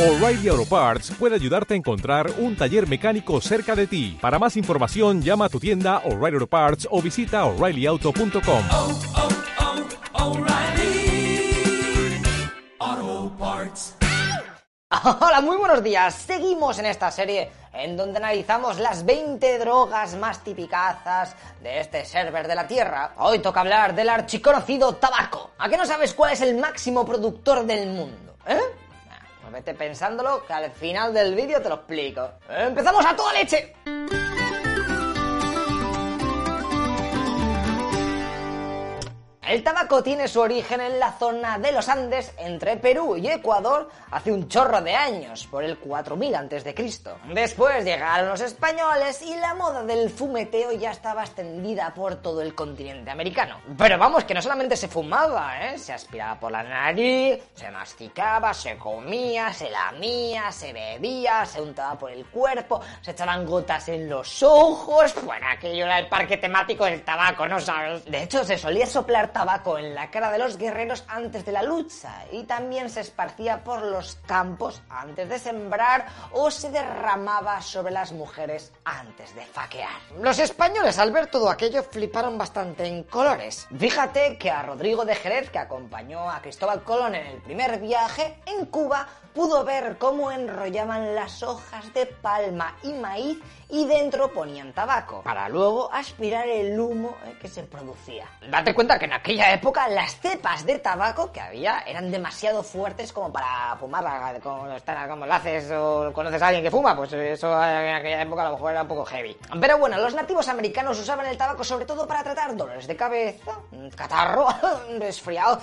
O'Reilly Auto Parts puede ayudarte a encontrar un taller mecánico cerca de ti. Para más información, llama a tu tienda O'Reilly Auto Parts o visita oreillyauto.com. oh, oh, O'Reilly Auto Parts. Hola, muy buenos días. Seguimos en esta serie en donde analizamos las 20 drogas más tipicazas de este server de la Tierra. Hoy toca hablar del archiconocido tabaco. ¿A qué no sabes cuál es el máximo productor del mundo? ¿Eh? Vete pensándolo que al final del vídeo te lo explico. ¡Empezamos a toda leche! El tabaco tiene su origen en la zona de los Andes entre Perú y Ecuador hace un chorro de años, por el 4000 a.C. Después llegaron los españoles y la moda del fumeteo ya estaba extendida por todo el continente americano. Pero vamos, que no solamente se fumaba, ¿eh? Se aspiraba por la nariz, se masticaba, se comía, se lamía, se bebía, se untaba por el cuerpo, se echaban gotas en los ojos. Bueno, aquello era el parque temático del tabaco, ¿no sabes? De hecho, se solía soplar tabaco en la cara de los guerreros antes de la lucha y también se esparcía por los campos antes de sembrar o se derramaba sobre las mujeres antes de faquear. Los españoles al ver todo aquello fliparon bastante en colores. Fíjate que a Rodrigo de Jerez, que acompañó a Cristóbal Colón en el primer viaje, en Cuba pudo ver cómo enrollaban las hojas de palma y maíz y dentro ponían tabaco, para luego aspirar el humo eh, que se producía. Date cuenta que en aquella época las cepas de tabaco que había eran demasiado fuertes como para fumar, como, como lo haces o conoces a alguien que fuma, pues eso en aquella época a lo mejor era un poco heavy. Pero bueno, los nativos americanos usaban el tabaco sobre todo para tratar dolores de cabeza, catarro, resfriado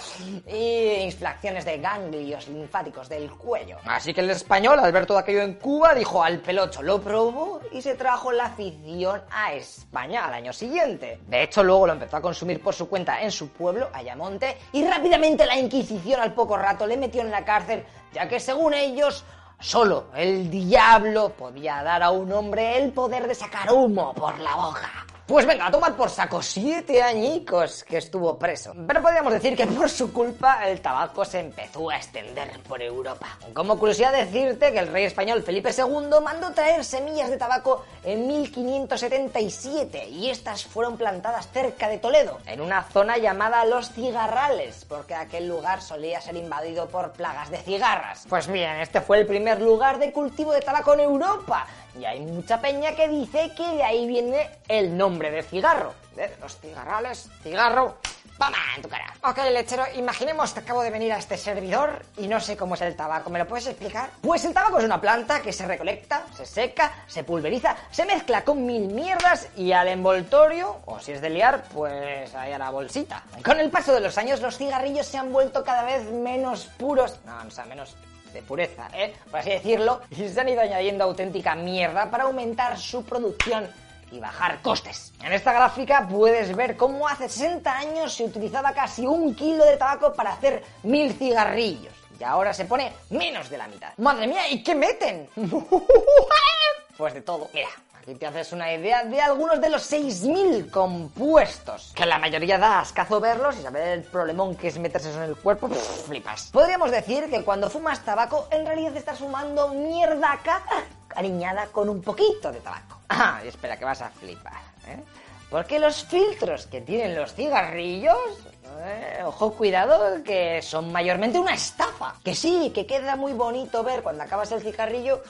y inflacciones de ganglios linfáticos del cuello. Así que el español, al ver todo aquello en Cuba, dijo al pelocho, lo probó y se trajo la afición a España al año siguiente. De hecho, luego lo empezó a consumir por su cuenta en su pueblo, Ayamonte, y rápidamente la Inquisición al poco rato le metió en la cárcel, ya que según ellos, solo el diablo podía dar a un hombre el poder de sacar humo por la boca. Pues venga, a tomar por saco siete añicos que estuvo preso. Pero podríamos decir que por su culpa el tabaco se empezó a extender por Europa. Como curiosidad decirte que el rey español Felipe II mandó traer semillas de tabaco en 1577 y estas fueron plantadas cerca de Toledo, en una zona llamada Los Cigarrales, porque aquel lugar solía ser invadido por plagas de cigarras. Pues bien, este fue el primer lugar de cultivo de tabaco en Europa y hay mucha peña que dice que de ahí viene el nombre de cigarro. De los cigarrales, cigarro. ¡Pama! En tu cara. Ok, lechero, imaginemos que acabo de venir a este servidor y no sé cómo es el tabaco. ¿Me lo puedes explicar? Pues el tabaco es una planta que se recolecta, se seca, se pulveriza, se mezcla con mil mierdas y al envoltorio, o si es de liar, pues ahí a la bolsita. Con el paso de los años, los cigarrillos se han vuelto cada vez menos puros. No, o sea, menos de pureza, ¿eh? por así decirlo, y se han ido añadiendo auténtica mierda para aumentar su producción y bajar costes. En esta gráfica puedes ver cómo hace 60 años se utilizaba casi un kilo de tabaco para hacer mil cigarrillos. Y ahora se pone menos de la mitad. ¡Madre mía! ¿Y qué meten? pues de todo. Mira, Aquí te haces una idea de algunos de los 6.000 compuestos, que la mayoría da ascazo verlos y saber el problemón que es meterse eso en el cuerpo, pff, flipas. Podríamos decir que cuando fumas tabaco, en realidad estás fumando mierdaca cariñada con un poquito de tabaco. Ah, y espera que vas a flipar, ¿eh? Porque los filtros que tienen los cigarrillos, eh, ojo, cuidado, que son mayormente una estafa. Que sí, que queda muy bonito ver cuando acabas el cigarrillo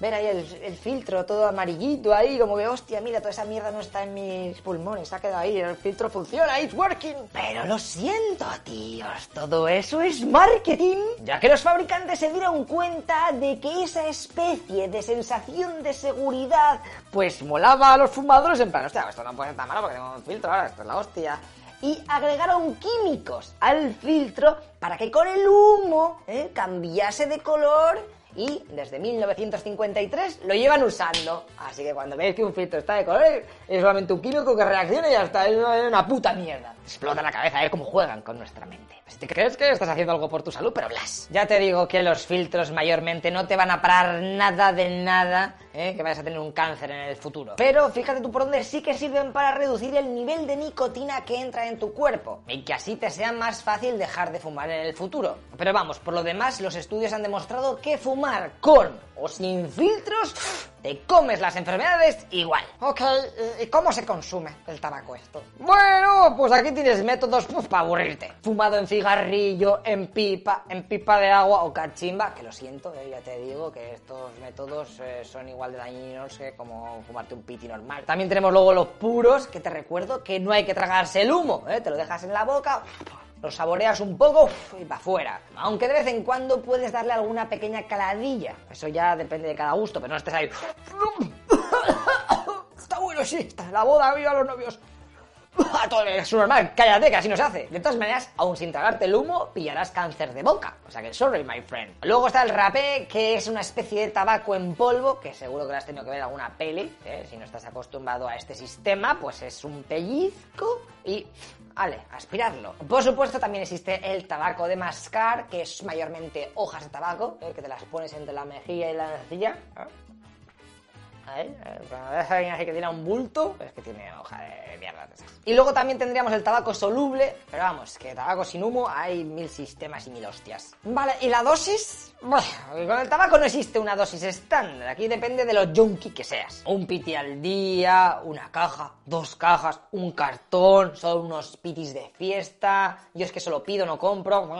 ver ahí el, el, filtro todo amarillito ahí, como que, hostia, mira, toda esa mierda no está en mis pulmones, ha quedado ahí, el filtro funciona, it's working. Pero lo siento, tíos, todo eso es marketing, ya que los fabricantes se dieron cuenta de que esa especie de sensación de seguridad, pues molaba a los fumadores en plan, hostia, esto no puede estar malo porque tengo un filtro ahora, esto es la hostia y agregaron químicos al filtro para que con el humo ¿eh? cambiase de color y desde 1953 lo llevan usando. Así que cuando veis que un filtro está de color, es solamente un químico que reacciona y ya está, es una puta mierda. Explota la cabeza a ver cómo juegan con nuestra mente. Si te crees que estás haciendo algo por tu salud, pero blas. Ya te digo que los filtros mayormente no te van a parar nada de nada ¿eh? que vayas a tener un cáncer en el futuro. Pero fíjate tú por dónde sí que sirven para reducir el nivel de nicotina que entra en tu cuerpo y que así te sea más fácil dejar de fumar en el futuro. Pero vamos, por lo demás, los estudios han demostrado que fumar con o sin filtros te comes las enfermedades igual. Ok, ¿y cómo se consume el tabaco esto? Bueno, pues aquí tienes métodos pues, para aburrirte. Fumado en cigarrillo, en pipa, en pipa de agua o cachimba, que lo siento, eh, ya te digo que estos métodos eh, son igual de dañinos que como fumarte un piti normal. También tenemos luego los puros, que te recuerdo que no hay que tragarse el humo, ¿eh? te lo dejas en la boca lo saboreas un poco y para afuera. Aunque de vez en cuando puedes darle alguna pequeña caladilla. Eso ya depende de cada gusto, pero no estés ahí. Está bueno, sí, está la boda, viva los novios. Todo es normal, cállate, que así no se hace. De todas maneras, aún sin tragarte el humo, pillarás cáncer de boca. O sea que sorry, my friend. Luego está el rapé, que es una especie de tabaco en polvo, que seguro que lo has tenido que ver en alguna peli. ¿eh? Si no estás acostumbrado a este sistema, pues es un pellizco y Vale, aspirarlo. Por supuesto, también existe el tabaco de mascar, que es mayormente hojas de tabaco, ¿eh? que te las pones entre la mejilla y la nariz. Ahí, cuando ves a alguien así que tiene un bulto, es que tiene hoja de mierda. Y luego también tendríamos el tabaco soluble, pero vamos, que tabaco sin humo hay mil sistemas y mil hostias. Vale, ¿y la dosis? Bueno, con el tabaco no existe una dosis estándar, aquí depende de lo junkie que seas. Un piti al día, una caja, dos cajas, un cartón, solo unos pitis de fiesta, yo es que solo pido, no compro.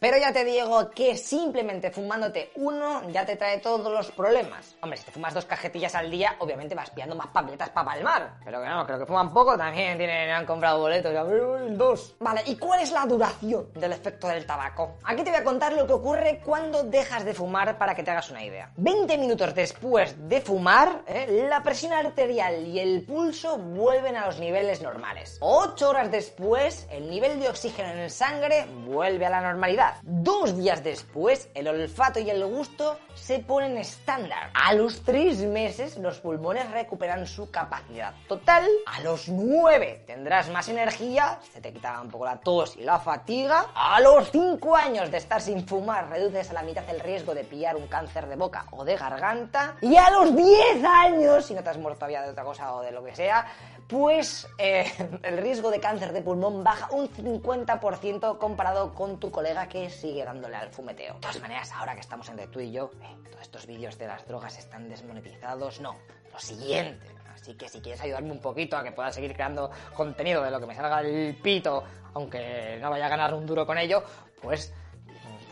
Pero ya te digo que simplemente fumándote uno ya te trae todos los problemas. Hombre, si te fumas dos cajetillas al día, obviamente vas pillando más papeletas para palmar. Pero que no, creo que fuman poco, también tienen, han comprado boletos, ya, dos. Vale, ¿y cuál es la duración del efecto del tabaco? Aquí te voy a contar lo que ocurre cuando dejas de fumar para que te hagas una idea. 20 minutos después de fumar, ¿eh? la presión arterial y el pulso vuelven a los niveles normales. 8 horas después, el nivel de oxígeno en sangre vuelve a la normalidad. Dos días después, el olfato y el gusto se ponen estándar. A los 3 meses, los pulmones recuperan su capacidad total. A los 9 tendrás más energía, se te quita un poco la tos y la fatiga. A los 5 años de estar sin fumar, reduces a la mitad el riesgo de pillar un cáncer de boca o de garganta. Y a los 10 años, si no te has muerto todavía de otra cosa o de lo que sea, pues eh, el riesgo de cáncer de pulmón baja un 50% comparado con tu colega que sigue dándole al fumeteo. De todas maneras, ahora que estamos entre tú y yo, eh, todos estos vídeos de las drogas están desmonetizados. No, lo siguiente. Así que si quieres ayudarme un poquito a que pueda seguir creando contenido de lo que me salga el pito, aunque no vaya a ganar un duro con ello, pues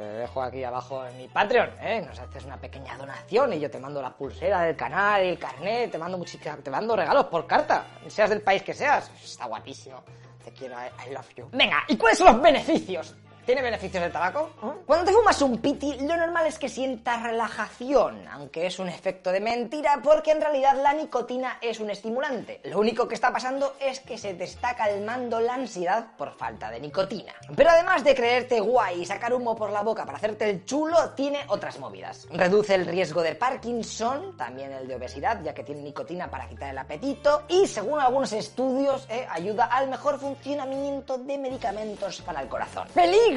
te dejo aquí abajo en mi Patreon, ¿eh? Nos haces una pequeña donación y yo te mando la pulsera del canal, el carnet, te mando te mando regalos por carta, seas del país que seas. Está guapísimo. Te quiero, I, I love you. Venga, ¿y cuáles son los beneficios? ¿Tiene beneficios el tabaco? Cuando te fumas un piti, lo normal es que sientas relajación, aunque es un efecto de mentira, porque en realidad la nicotina es un estimulante. Lo único que está pasando es que se te está calmando la ansiedad por falta de nicotina. Pero además de creerte guay y sacar humo por la boca para hacerte el chulo, tiene otras movidas. Reduce el riesgo de Parkinson, también el de obesidad, ya que tiene nicotina para quitar el apetito, y según algunos estudios, eh, ayuda al mejor funcionamiento de medicamentos para el corazón. ¡Peligro!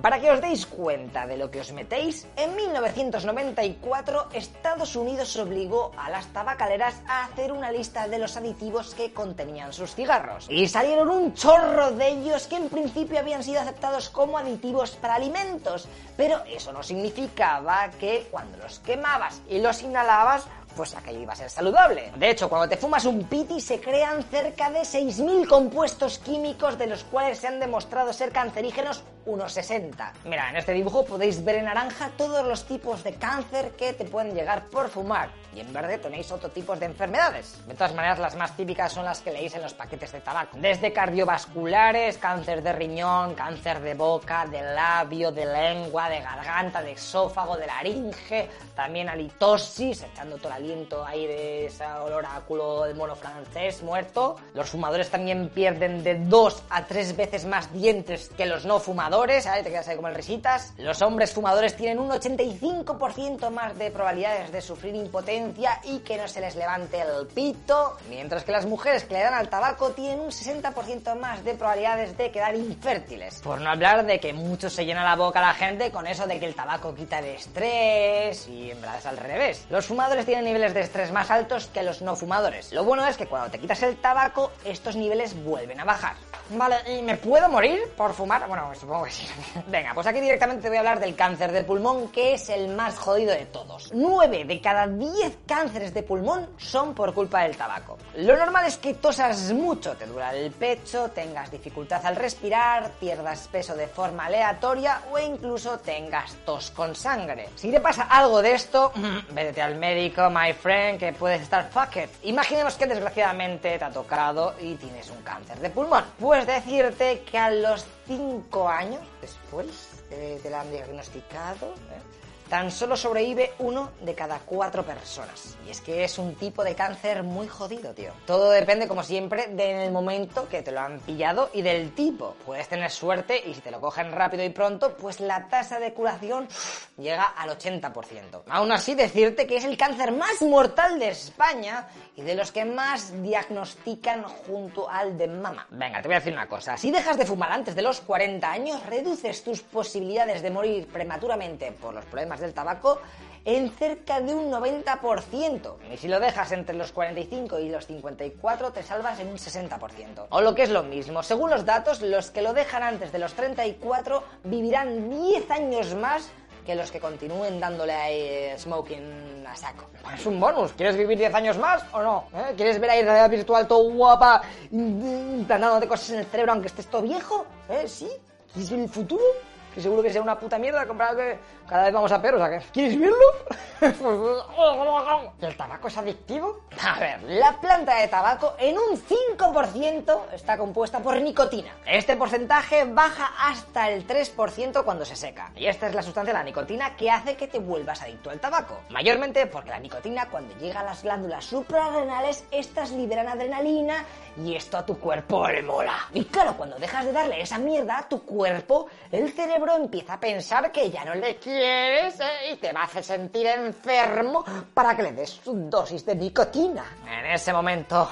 Para que os deis cuenta de lo que os metéis, en 1994 Estados Unidos obligó a las tabacaleras a hacer una lista de los aditivos que contenían sus cigarros. Y salieron un chorro de ellos que en principio habían sido aceptados como aditivos para alimentos, pero eso no significaba que cuando los quemabas y los inhalabas pues aquello iba a ser saludable. De hecho, cuando te fumas un piti se crean cerca de 6.000 compuestos químicos de los cuales se han demostrado ser cancerígenos unos 60. Mira, en este dibujo podéis ver en naranja todos los tipos de cáncer que te pueden llegar por fumar y en verde tenéis otro tipo de enfermedades. De todas maneras, las más típicas son las que leéis en los paquetes de tabaco. Desde cardiovasculares, cáncer de riñón, cáncer de boca, de labio, de lengua, de garganta, de esófago, de laringe, también halitosis, echando todo el aliento ahí de ese olor a culo de mono francés muerto. Los fumadores también pierden de dos a tres veces más dientes que los no fumadores fumadores. Te quedas ahí como el risitas. Los hombres fumadores tienen un 85% más de probabilidades de sufrir impotencia y que no se les levante el pito, mientras que las mujeres que le dan al tabaco tienen un 60% más de probabilidades de quedar infértiles. Por no hablar de que mucho se llena la boca la gente con eso de que el tabaco quita el estrés y en verdad es al revés. Los fumadores tienen niveles de estrés más altos que los no fumadores. Lo bueno es que cuando te quitas el tabaco, estos niveles vuelven a bajar. Vale, ¿y me puedo morir por fumar? Bueno, supongo que sí. Venga, pues aquí directamente te voy a hablar del cáncer de pulmón, que es el más jodido de todos. 9 de cada 10 cánceres de pulmón son por culpa del tabaco. Lo normal es que tosas mucho, te dura el pecho, tengas dificultad al respirar, pierdas peso de forma aleatoria o incluso tengas tos con sangre. Si te pasa algo de esto, vete al médico, my friend, que puedes estar fucked. Imaginemos que desgraciadamente te ha tocado y tienes un cáncer de pulmón. Pues decirte que a los 5 años después eh, te la diagnosticado, ¿eh? Tan solo sobrevive uno de cada cuatro personas. Y es que es un tipo de cáncer muy jodido, tío. Todo depende, como siempre, del momento que te lo han pillado y del tipo. Puedes tener suerte y si te lo cogen rápido y pronto, pues la tasa de curación llega al 80%. Aún así, decirte que es el cáncer más mortal de España y de los que más diagnostican junto al de mama. Venga, te voy a decir una cosa. Si dejas de fumar antes de los 40 años, reduces tus posibilidades de morir prematuramente por los problemas del tabaco en cerca de un 90%. Y si lo dejas entre los 45 y los 54, te salvas en un 60%. O lo que es lo mismo, según los datos, los que lo dejan antes de los 34 vivirán 10 años más que los que continúen dándole a smoking a saco. Es un bonus. ¿Quieres vivir 10 años más o no? ¿Eh? ¿Quieres ver ahí realidad virtual todo guapa, implantándote cosas en el cerebro aunque estés todo viejo? ¿Eh? ¿Sí? ¿Quieres ver el futuro? Que seguro que sea una puta mierda comprar que cada vez vamos a peor, o sea. ¿Quieres verlo? ¿Y el tabaco es adictivo? A ver, la planta de tabaco en un 5% está compuesta por nicotina. Este porcentaje baja hasta el 3% cuando se seca. Y esta es la sustancia, la nicotina, que hace que te vuelvas adicto al tabaco. Mayormente porque la nicotina cuando llega a las glándulas suprarrenales, estas liberan adrenalina y esto a tu cuerpo le mola. Y claro, cuando dejas de darle esa mierda a tu cuerpo, el cerebro empieza a pensar que ya no le quieres ¿eh? y te va a hacer sentir enfermo para que le des su dosis de nicotina. En ese momento,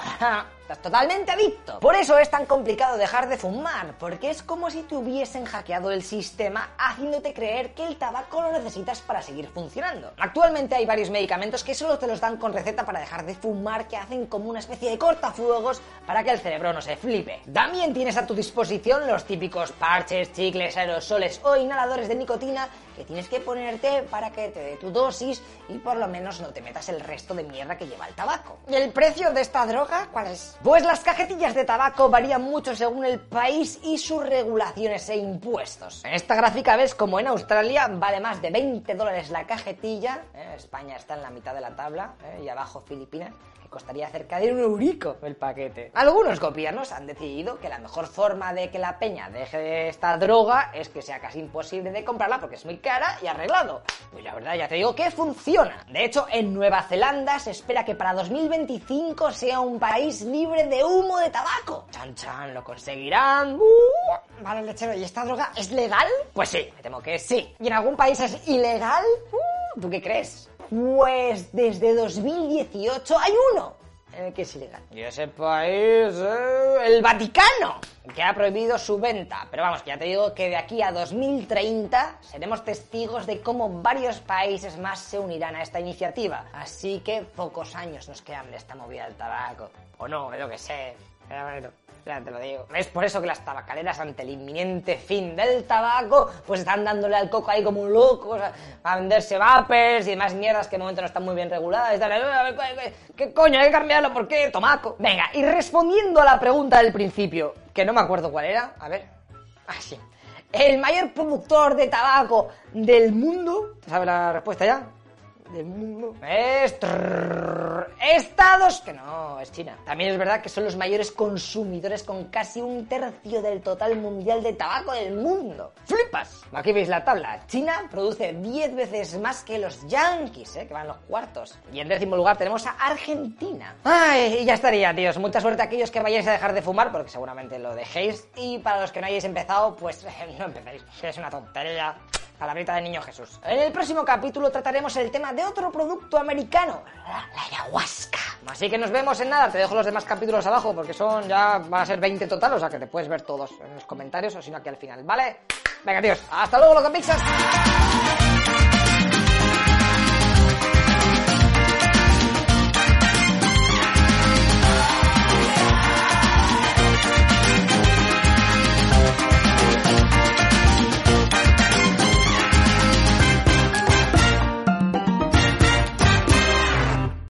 estás totalmente adicto. Por eso es tan complicado dejar de fumar, porque es como si te hubiesen hackeado el sistema haciéndote creer que el tabaco lo necesitas para seguir funcionando. Actualmente hay varios medicamentos que solo te los dan con receta para dejar de fumar que hacen como una especie de cortafuegos para que el cerebro no se flipe. También tienes a tu disposición los típicos parches, chicles, aerosoles o inhaladores de nicotina que tienes que ponerte para que te dé tu dosis y por lo menos no te metas el resto de mierda que lleva el tabaco. ¿Y el precio de esta droga cuál es? Pues las cajetillas de tabaco varían mucho según el país y sus regulaciones e impuestos. En esta gráfica ves como en Australia vale más de 20 dólares la cajetilla, ¿eh? España está en la mitad de la tabla ¿eh? y abajo Filipinas costaría cerca de un eurico el paquete. Algunos gobiernos han decidido que la mejor forma de que la peña deje esta droga es que sea casi imposible de comprarla porque es muy cara y arreglado. Pues la verdad ya te digo que funciona. De hecho, en Nueva Zelanda se espera que para 2025 sea un país libre de humo de tabaco. Chan chan, lo conseguirán. Uh, vale, lechero, ¿y esta droga es legal? Pues sí, me temo que sí. ¿Y en algún país es ilegal? Uh, ¿Tú qué crees? Pues desde 2018 hay uno en el que es ilegal. Y ese país, eh, el Vaticano, que ha prohibido su venta. Pero vamos, que ya te digo que de aquí a 2030 seremos testigos de cómo varios países más se unirán a esta iniciativa. Así que pocos años nos quedan de esta movida del tabaco. O no, yo que sé. Pero bueno, te. Es por eso que las tabacaleras, ante el inminente fin del tabaco, pues están dándole al coco ahí como un loco, o sea, a venderse vapers y demás mierdas que de momento no están muy bien reguladas. Y ¿qué, coño? Hay que cambiarlo, ¿por qué? Tomaco. Venga, y respondiendo a la pregunta del principio, que no me acuerdo cuál era, a ver. Ah, sí. El mayor productor de tabaco del mundo. ¿Sabes la respuesta ya? Del mundo es Estados, que no, es China. También es verdad que son los mayores consumidores con casi un tercio del total mundial de tabaco del mundo. ¡Flipas! Aquí veis la tabla. China produce 10 veces más que los yankees, ¿eh? que van los cuartos. Y en décimo lugar tenemos a Argentina. Ay, y ya estaría, tíos. Mucha suerte a aquellos que vayáis a dejar de fumar, porque seguramente lo dejéis. Y para los que no hayáis empezado, pues no empecéis. Es una tontería. Palabrita de niño Jesús. En el próximo capítulo trataremos el tema de otro producto americano, la ayahuasca. Así que nos vemos en nada. Te dejo los demás capítulos abajo porque son ya van a ser 20 total, o sea que te puedes ver todos en los comentarios o si no aquí al final, ¿vale? Venga, tíos. Hasta luego, los Pixas.